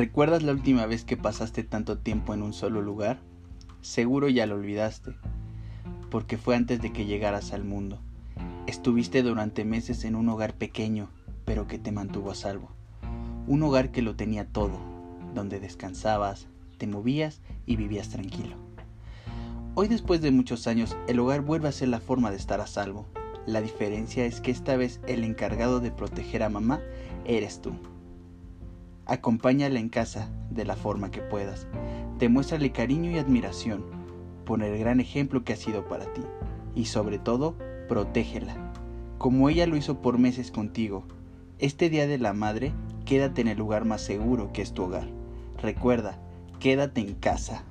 ¿Recuerdas la última vez que pasaste tanto tiempo en un solo lugar? Seguro ya lo olvidaste, porque fue antes de que llegaras al mundo. Estuviste durante meses en un hogar pequeño, pero que te mantuvo a salvo. Un hogar que lo tenía todo, donde descansabas, te movías y vivías tranquilo. Hoy después de muchos años, el hogar vuelve a ser la forma de estar a salvo. La diferencia es que esta vez el encargado de proteger a mamá eres tú. Acompáñala en casa de la forma que puedas. Demuéstrale cariño y admiración por el gran ejemplo que ha sido para ti. Y sobre todo, protégela, como ella lo hizo por meses contigo. Este Día de la Madre, quédate en el lugar más seguro que es tu hogar. Recuerda, quédate en casa.